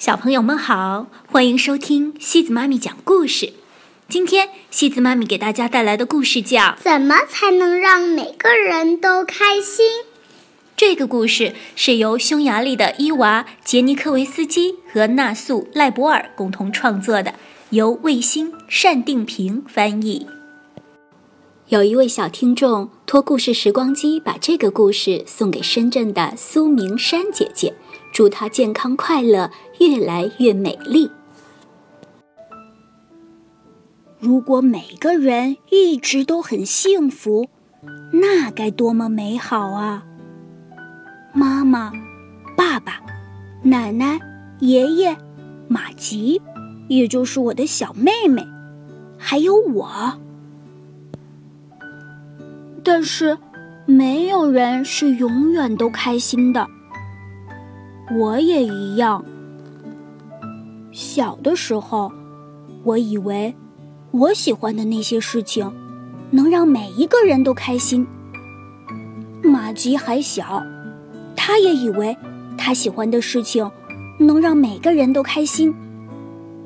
小朋友们好，欢迎收听西子妈咪讲故事。今天西子妈咪给大家带来的故事叫《怎么才能让每个人都开心》。这个故事是由匈牙利的伊娃·杰尼科维斯基和纳素·赖博尔共同创作的，由卫星单定平翻译。有一位小听众托故事时光机把这个故事送给深圳的苏明山姐姐。祝她健康快乐，越来越美丽。如果每个人一直都很幸福，那该多么美好啊！妈妈、爸爸、奶奶、爷爷、马吉，也就是我的小妹妹，还有我。但是，没有人是永远都开心的。我也一样。小的时候，我以为我喜欢的那些事情能让每一个人都开心。马吉还小，他也以为他喜欢的事情能让每个人都开心，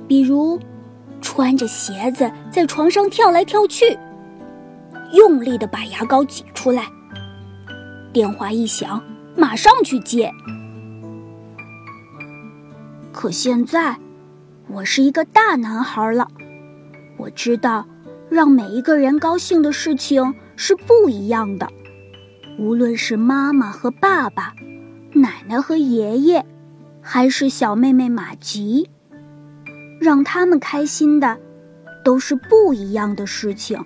比如穿着鞋子在床上跳来跳去，用力的把牙膏挤出来，电话一响马上去接。可现在，我是一个大男孩了。我知道，让每一个人高兴的事情是不一样的。无论是妈妈和爸爸，奶奶和爷爷，还是小妹妹玛吉，让他们开心的，都是不一样的事情。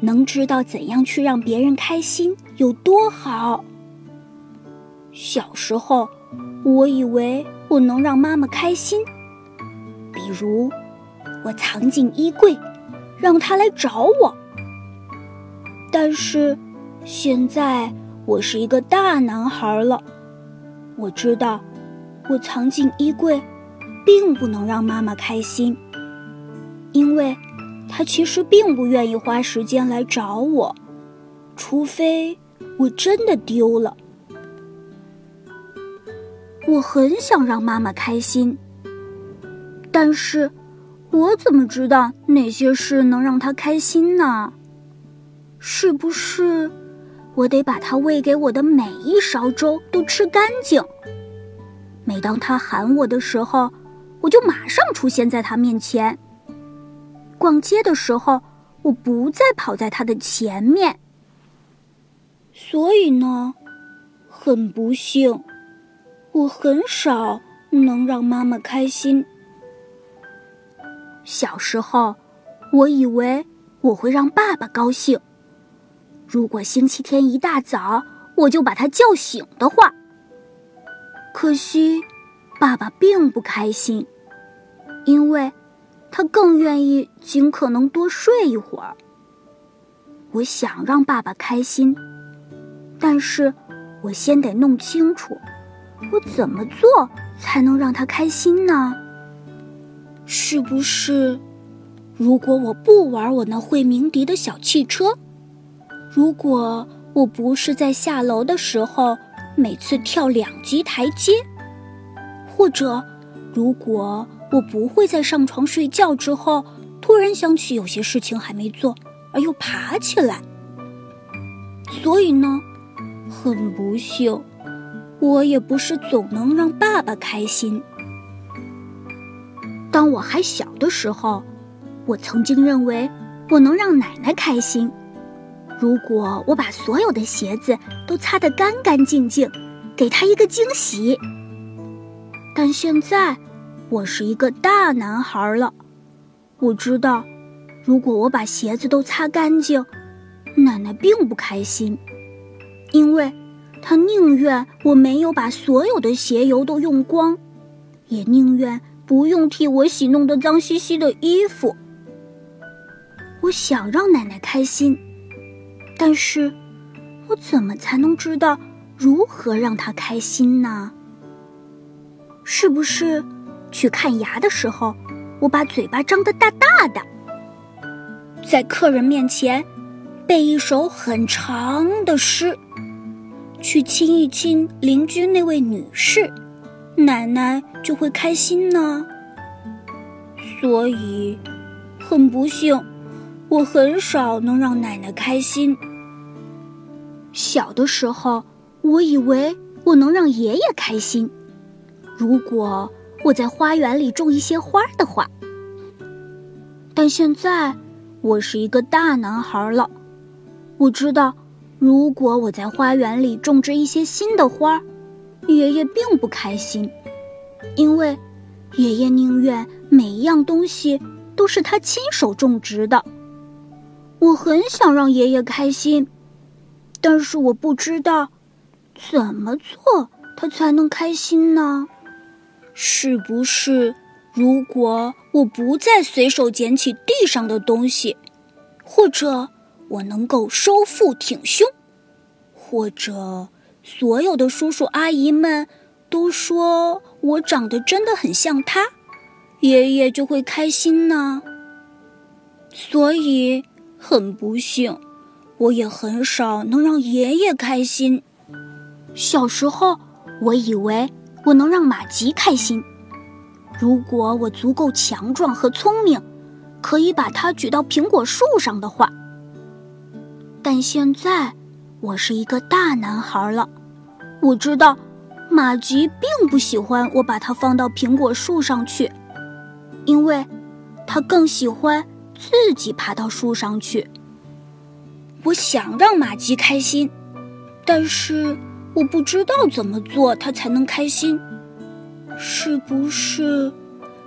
能知道怎样去让别人开心有多好。小时候。我以为我能让妈妈开心，比如我藏进衣柜，让她来找我。但是现在我是一个大男孩了，我知道我藏进衣柜，并不能让妈妈开心，因为她其实并不愿意花时间来找我，除非我真的丢了。我很想让妈妈开心，但是，我怎么知道哪些事能让她开心呢？是不是，我得把她喂给我的每一勺粥都吃干净？每当她喊我的时候，我就马上出现在她面前。逛街的时候，我不再跑在她的前面。所以呢，很不幸。我很少能让妈妈开心。小时候，我以为我会让爸爸高兴。如果星期天一大早我就把他叫醒的话，可惜爸爸并不开心，因为他更愿意尽可能多睡一会儿。我想让爸爸开心，但是我先得弄清楚。我怎么做才能让他开心呢？是不是，如果我不玩我那会鸣笛的小汽车，如果我不是在下楼的时候每次跳两级台阶，或者如果我不会在上床睡觉之后突然想起有些事情还没做而又爬起来，所以呢，很不幸。我也不是总能让爸爸开心。当我还小的时候，我曾经认为我能让奶奶开心。如果我把所有的鞋子都擦得干干净净，给她一个惊喜。但现在，我是一个大男孩了。我知道，如果我把鞋子都擦干净，奶奶并不开心，因为。他宁愿我没有把所有的鞋油都用光，也宁愿不用替我洗弄得脏兮兮的衣服。我想让奶奶开心，但是，我怎么才能知道如何让她开心呢？是不是去看牙的时候，我把嘴巴张得大大的，在客人面前背一首很长的诗？去亲一亲邻居那位女士，奶奶就会开心呢？所以，很不幸，我很少能让奶奶开心。小的时候，我以为我能让爷爷开心，如果我在花园里种一些花的话。但现在，我是一个大男孩了，我知道。如果我在花园里种植一些新的花，爷爷并不开心，因为爷爷宁愿每一样东西都是他亲手种植的。我很想让爷爷开心，但是我不知道怎么做他才能开心呢？是不是如果我不再随手捡起地上的东西，或者？我能够收腹挺胸，或者所有的叔叔阿姨们都说我长得真的很像他，爷爷就会开心呢。所以很不幸，我也很少能让爷爷开心。小时候，我以为我能让马吉开心，如果我足够强壮和聪明，可以把它举到苹果树上的话。但现在，我是一个大男孩了。我知道，马吉并不喜欢我把它放到苹果树上去，因为，他更喜欢自己爬到树上去。我想让马吉开心，但是我不知道怎么做他才能开心。是不是，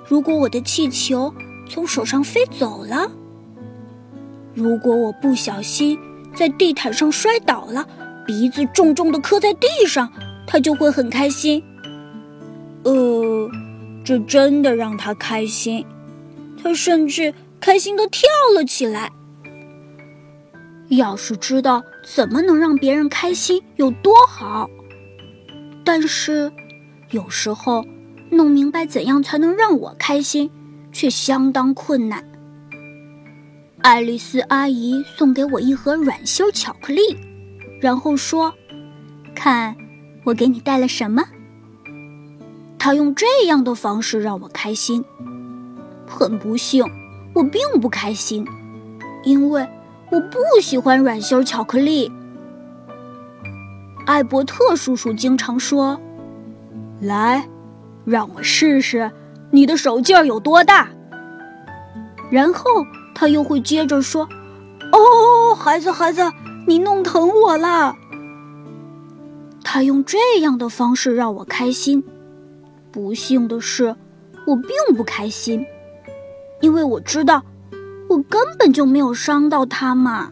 如果我的气球从手上飞走了？如果我不小心？在地毯上摔倒了，鼻子重重的磕在地上，他就会很开心。呃，这真的让他开心，他甚至开心的跳了起来。要是知道怎么能让别人开心有多好，但是有时候弄明白怎样才能让我开心，却相当困难。爱丽丝阿姨送给我一盒软心巧克力，然后说：“看，我给你带了什么。”她用这样的方式让我开心。很不幸，我并不开心，因为我不喜欢软心巧克力。艾伯特叔叔经常说：“来，让我试试你的手劲儿有多大。”然后。他又会接着说：“哦，孩子，孩子，你弄疼我了。”他用这样的方式让我开心。不幸的是，我并不开心，因为我知道我根本就没有伤到他嘛。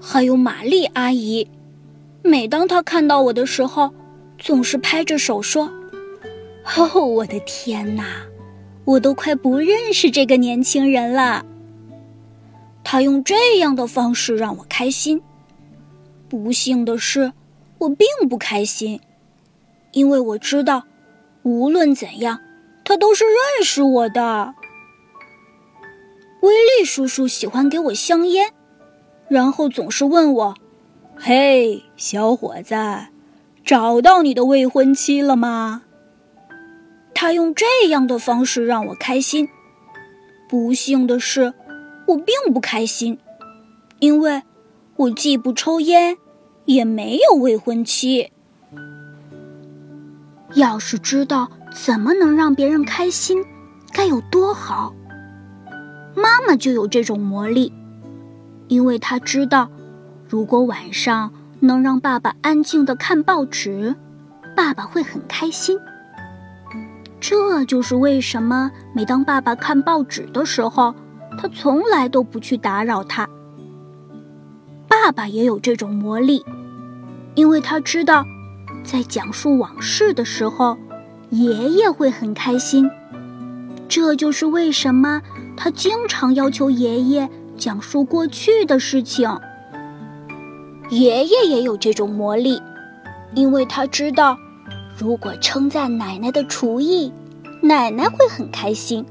还有玛丽阿姨，每当她看到我的时候，总是拍着手说：“哦，我的天哪！”我都快不认识这个年轻人了。他用这样的方式让我开心。不幸的是，我并不开心，因为我知道，无论怎样，他都是认识我的。威利叔叔喜欢给我香烟，然后总是问我：“嘿，小伙子，找到你的未婚妻了吗？”他用这样的方式让我开心。不幸的是，我并不开心，因为我既不抽烟，也没有未婚妻。要是知道怎么能让别人开心，该有多好！妈妈就有这种魔力，因为她知道，如果晚上能让爸爸安静的看报纸，爸爸会很开心。这就是为什么每当爸爸看报纸的时候，他从来都不去打扰他。爸爸也有这种魔力，因为他知道，在讲述往事的时候，爷爷会很开心。这就是为什么他经常要求爷爷讲述过去的事情。爷爷也有这种魔力，因为他知道。如果称赞奶奶的厨艺，奶奶会很开心。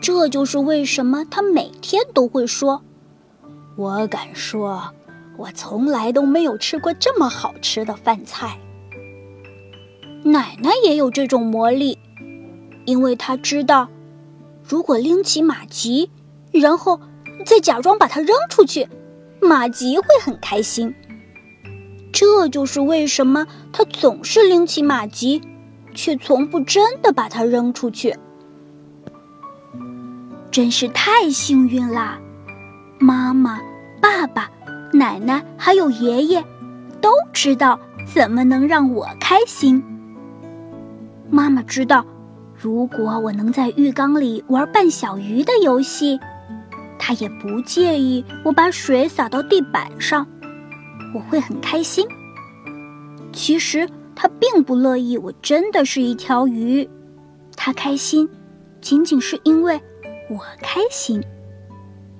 这就是为什么他每天都会说：“我敢说，我从来都没有吃过这么好吃的饭菜。”奶奶也有这种魔力，因为她知道，如果拎起马吉，然后再假装把它扔出去，马吉会很开心。这就是为什么他总是拎起马吉，却从不真的把它扔出去。真是太幸运啦！妈妈、爸爸、奶奶还有爷爷，都知道怎么能让我开心。妈妈知道，如果我能在浴缸里玩扮小鱼的游戏，她也不介意我把水洒到地板上，我会很开心。其实他并不乐意我真的是一条鱼，他开心，仅仅是因为我开心。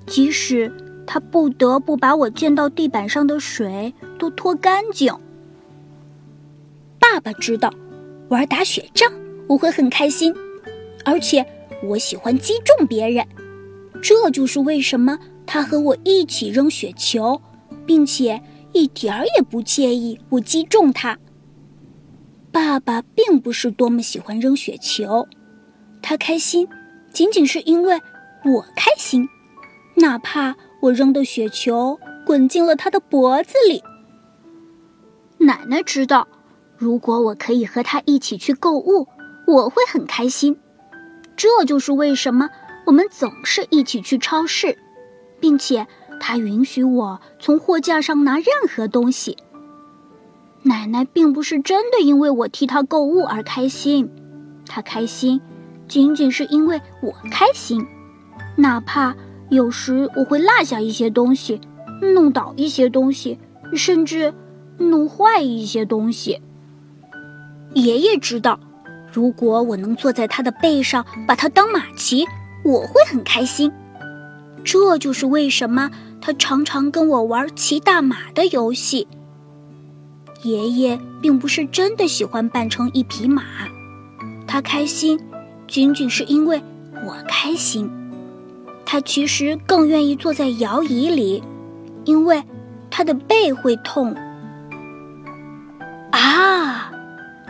即使他不得不把我溅到地板上的水都拖干净。爸爸知道。玩打雪仗，我会很开心，而且我喜欢击中别人，这就是为什么他和我一起扔雪球，并且一点儿也不介意我击中他。爸爸并不是多么喜欢扔雪球，他开心仅仅是因为我开心，哪怕我扔的雪球滚进了他的脖子里。奶奶知道。如果我可以和他一起去购物，我会很开心。这就是为什么我们总是一起去超市，并且他允许我从货架上拿任何东西。奶奶并不是真的因为我替她购物而开心，她开心仅仅是因为我开心。哪怕有时我会落下一些东西，弄倒一些东西，甚至弄坏一些东西。爷爷知道，如果我能坐在他的背上，把他当马骑，我会很开心。这就是为什么他常常跟我玩骑大马的游戏。爷爷并不是真的喜欢扮成一匹马，他开心，仅仅是因为我开心。他其实更愿意坐在摇椅里，因为他的背会痛。啊！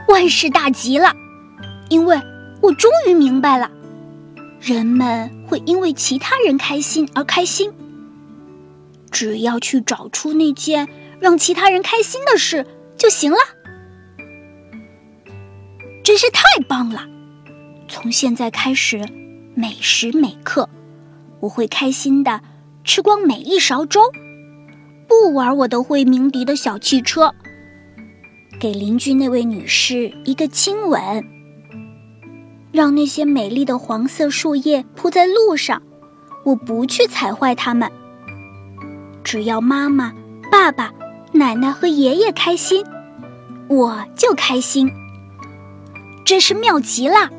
万事大吉了，因为我终于明白了，人们会因为其他人开心而开心。只要去找出那件让其他人开心的事就行了。真是太棒了！从现在开始，每时每刻，我会开心的吃光每一勺粥，不玩我的会鸣笛的小汽车。给邻居那位女士一个亲吻，让那些美丽的黄色树叶铺在路上，我不去踩坏它们。只要妈妈、爸爸、奶奶和爷爷开心，我就开心。真是妙极了！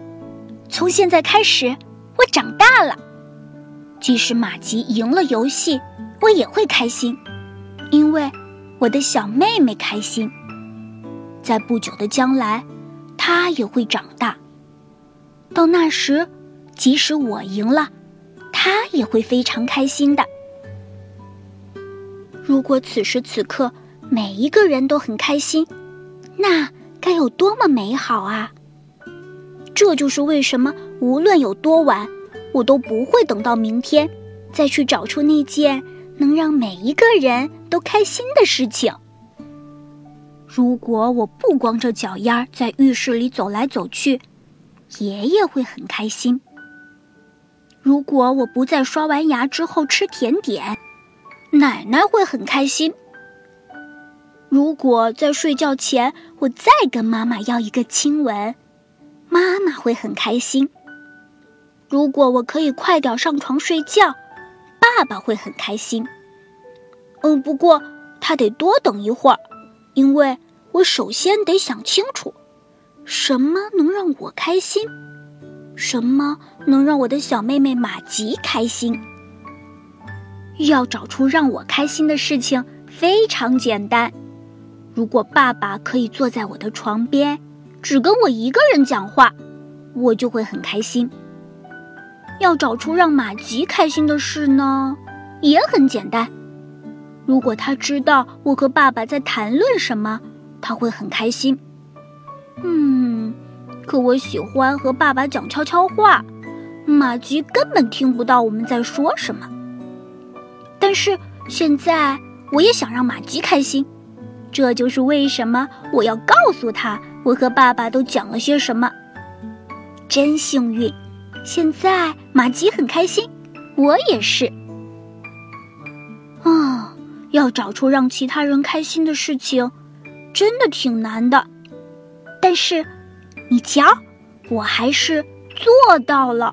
从现在开始，我长大了。即使马吉赢了游戏，我也会开心，因为我的小妹妹开心。在不久的将来，她也会长大。到那时，即使我赢了，她也会非常开心的。如果此时此刻每一个人都很开心，那该有多么美好啊！这就是为什么无论有多晚，我都不会等到明天再去找出那件能让每一个人都开心的事情。如果我不光着脚丫在浴室里走来走去，爷爷会很开心。如果我不在刷完牙之后吃甜点，奶奶会很开心。如果在睡觉前我再跟妈妈要一个亲吻，妈妈会很开心。如果我可以快点上床睡觉，爸爸会很开心。嗯，不过他得多等一会儿，因为。我首先得想清楚，什么能让我开心，什么能让我的小妹妹玛吉开心。要找出让我开心的事情非常简单。如果爸爸可以坐在我的床边，只跟我一个人讲话，我就会很开心。要找出让马吉开心的事呢，也很简单。如果他知道我和爸爸在谈论什么。他会很开心。嗯，可我喜欢和爸爸讲悄悄话，马吉根本听不到我们在说什么。但是现在我也想让马吉开心，这就是为什么我要告诉他我和爸爸都讲了些什么。真幸运，现在马吉很开心，我也是。啊，要找出让其他人开心的事情，真的挺难的。但是，你瞧，我还是做到了。